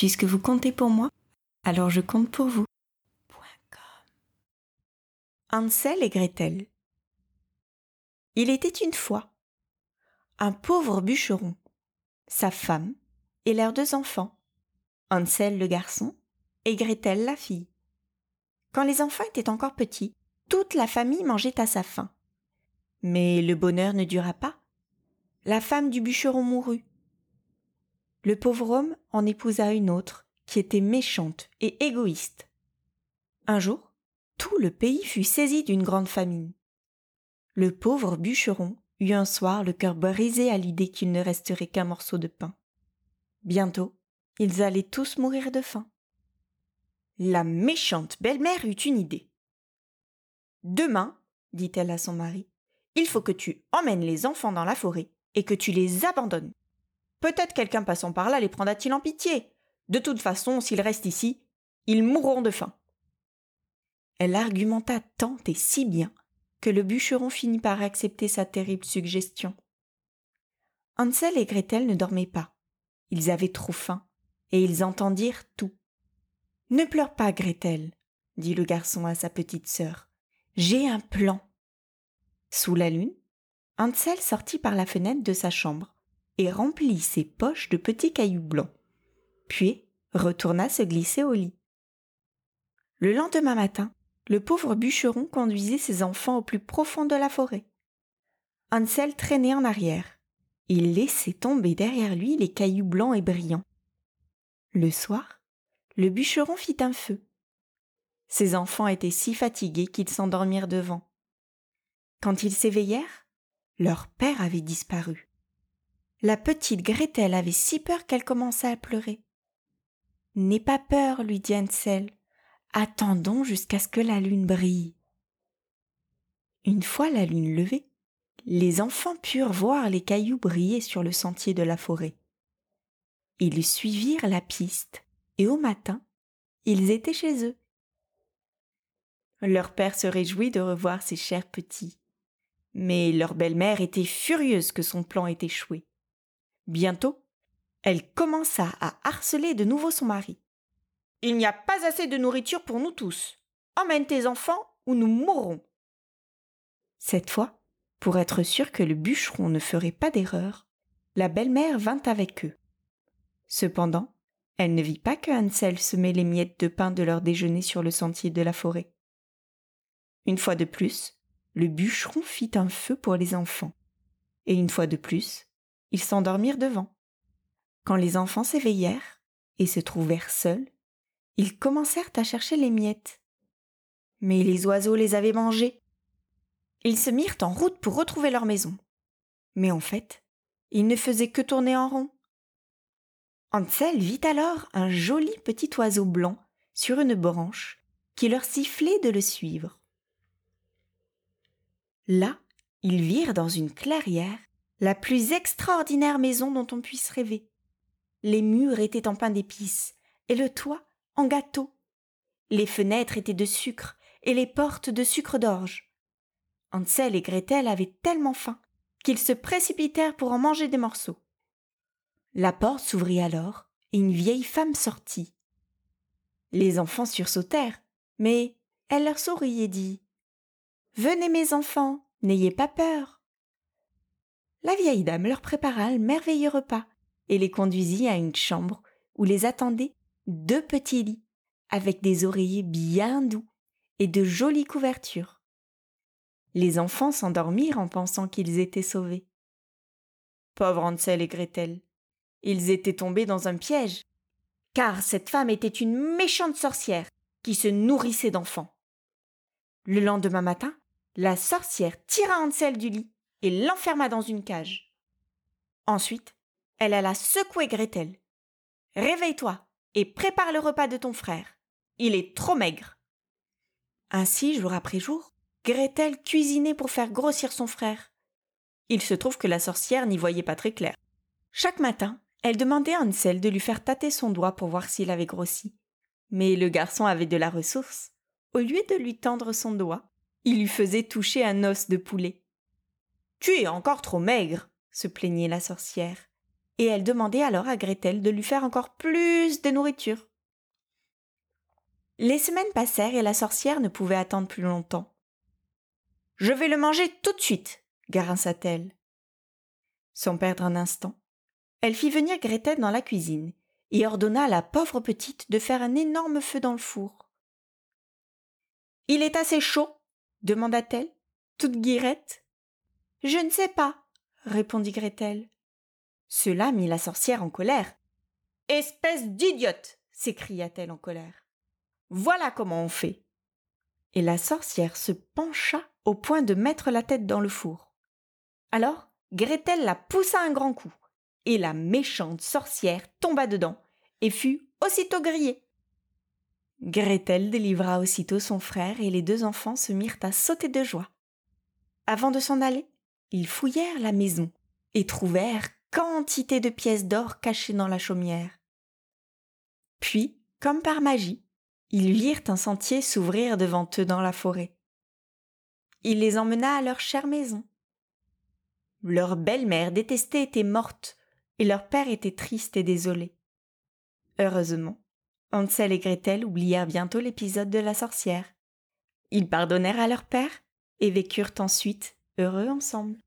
Puisque vous comptez pour moi, alors je compte pour vous. Hansel et Gretel. Il était une fois un pauvre bûcheron, sa femme et leurs deux enfants, Hansel le garçon et Gretel la fille. Quand les enfants étaient encore petits, toute la famille mangeait à sa faim. Mais le bonheur ne dura pas. La femme du bûcheron mourut. Le pauvre homme en épousa une autre, qui était méchante et égoïste. Un jour, tout le pays fut saisi d'une grande famine. Le pauvre bûcheron eut un soir le cœur brisé à l'idée qu'il ne resterait qu'un morceau de pain. Bientôt, ils allaient tous mourir de faim. La méchante belle-mère eut une idée. Demain, dit-elle à son mari, il faut que tu emmènes les enfants dans la forêt et que tu les abandonnes. Peut-être quelqu'un passant par là les prendra-t-il en pitié. De toute façon, s'ils restent ici, ils mourront de faim. Elle argumenta tant et si bien que le bûcheron finit par accepter sa terrible suggestion. Hansel et Gretel ne dormaient pas. Ils avaient trop faim, et ils entendirent tout. Ne pleure pas, Gretel, dit le garçon à sa petite sœur. J'ai un plan. Sous la lune, Hansel sortit par la fenêtre de sa chambre et remplit ses poches de petits cailloux blancs, puis retourna se glisser au lit. Le lendemain matin, le pauvre bûcheron conduisait ses enfants au plus profond de la forêt. Hansel traînait en arrière. Il laissait tomber derrière lui les cailloux blancs et brillants. Le soir, le bûcheron fit un feu. Ses enfants étaient si fatigués qu'ils s'endormirent devant. Quand ils s'éveillèrent, leur père avait disparu. La petite Gretel avait si peur qu'elle commença à pleurer. N'aie pas peur, lui dit Hansel. Attendons jusqu'à ce que la lune brille. Une fois la lune levée, les enfants purent voir les cailloux briller sur le sentier de la forêt. Ils suivirent la piste, et au matin, ils étaient chez eux. Leur père se réjouit de revoir ses chers petits. Mais leur belle-mère était furieuse que son plan ait échoué. Bientôt, elle commença à harceler de nouveau son mari. Il n'y a pas assez de nourriture pour nous tous. Emmène tes enfants ou nous mourrons. Cette fois, pour être sûr que le bûcheron ne ferait pas d'erreur, la belle-mère vint avec eux. Cependant, elle ne vit pas que Hansel semait les miettes de pain de leur déjeuner sur le sentier de la forêt. Une fois de plus, le bûcheron fit un feu pour les enfants. Et une fois de plus, ils s'endormirent devant. Quand les enfants s'éveillèrent et se trouvèrent seuls, ils commencèrent à chercher les miettes. Mais les oiseaux les avaient mangées. Ils se mirent en route pour retrouver leur maison. Mais en fait, ils ne faisaient que tourner en rond. Hansel vit alors un joli petit oiseau blanc sur une branche qui leur sifflait de le suivre. Là, ils virent dans une clairière la plus extraordinaire maison dont on puisse rêver. Les murs étaient en pain d'épices et le toit en gâteau. Les fenêtres étaient de sucre et les portes de sucre d'orge. Hansel et Gretel avaient tellement faim qu'ils se précipitèrent pour en manger des morceaux. La porte s'ouvrit alors et une vieille femme sortit. Les enfants sursautèrent, mais elle leur sourit et dit Venez, mes enfants, n'ayez pas peur. La vieille dame leur prépara un merveilleux repas et les conduisit à une chambre où les attendaient deux petits lits avec des oreillers bien doux et de jolies couvertures. Les enfants s'endormirent en pensant qu'ils étaient sauvés. Pauvres Hansel et Gretel, ils étaient tombés dans un piège, car cette femme était une méchante sorcière qui se nourrissait d'enfants. Le lendemain matin, la sorcière tira Hansel du lit et l'enferma dans une cage. Ensuite, elle alla secouer Gretel. Réveille-toi, et prépare le repas de ton frère. Il est trop maigre. Ainsi, jour après jour, Gretel cuisinait pour faire grossir son frère. Il se trouve que la sorcière n'y voyait pas très clair. Chaque matin, elle demandait à Hansel de lui faire tâter son doigt pour voir s'il avait grossi. Mais le garçon avait de la ressource. Au lieu de lui tendre son doigt, il lui faisait toucher un os de poulet. Tu es encore trop maigre, se plaignait la sorcière. et elle demandait alors à Gretel de lui faire encore plus de nourriture. Les semaines passèrent et la sorcière ne pouvait attendre plus longtemps. Je vais le manger tout de suite, grinça-t-elle. Sans perdre un instant, elle fit venir Gretel dans la cuisine et ordonna à la pauvre petite de faire un énorme feu dans le four. Il est assez chaud demanda-t-elle, toute guirette. Je ne sais pas, répondit Gretel. Cela mit la sorcière en colère. Espèce d'idiote s'écria-t-elle en colère. Voilà comment on fait. Et la sorcière se pencha au point de mettre la tête dans le four. Alors, Gretel la poussa un grand coup, et la méchante sorcière tomba dedans et fut aussitôt grillée. Gretel délivra aussitôt son frère et les deux enfants se mirent à sauter de joie. Avant de s'en aller, ils fouillèrent la maison et trouvèrent quantité de pièces d'or cachées dans la chaumière. Puis, comme par magie, ils virent un sentier s'ouvrir devant eux dans la forêt. Il les emmena à leur chère maison. Leur belle-mère détestée était morte, et leur père était triste et désolé. Heureusement, Hansel et Gretel oublièrent bientôt l'épisode de la sorcière. Ils pardonnèrent à leur père et vécurent ensuite heureux ensemble.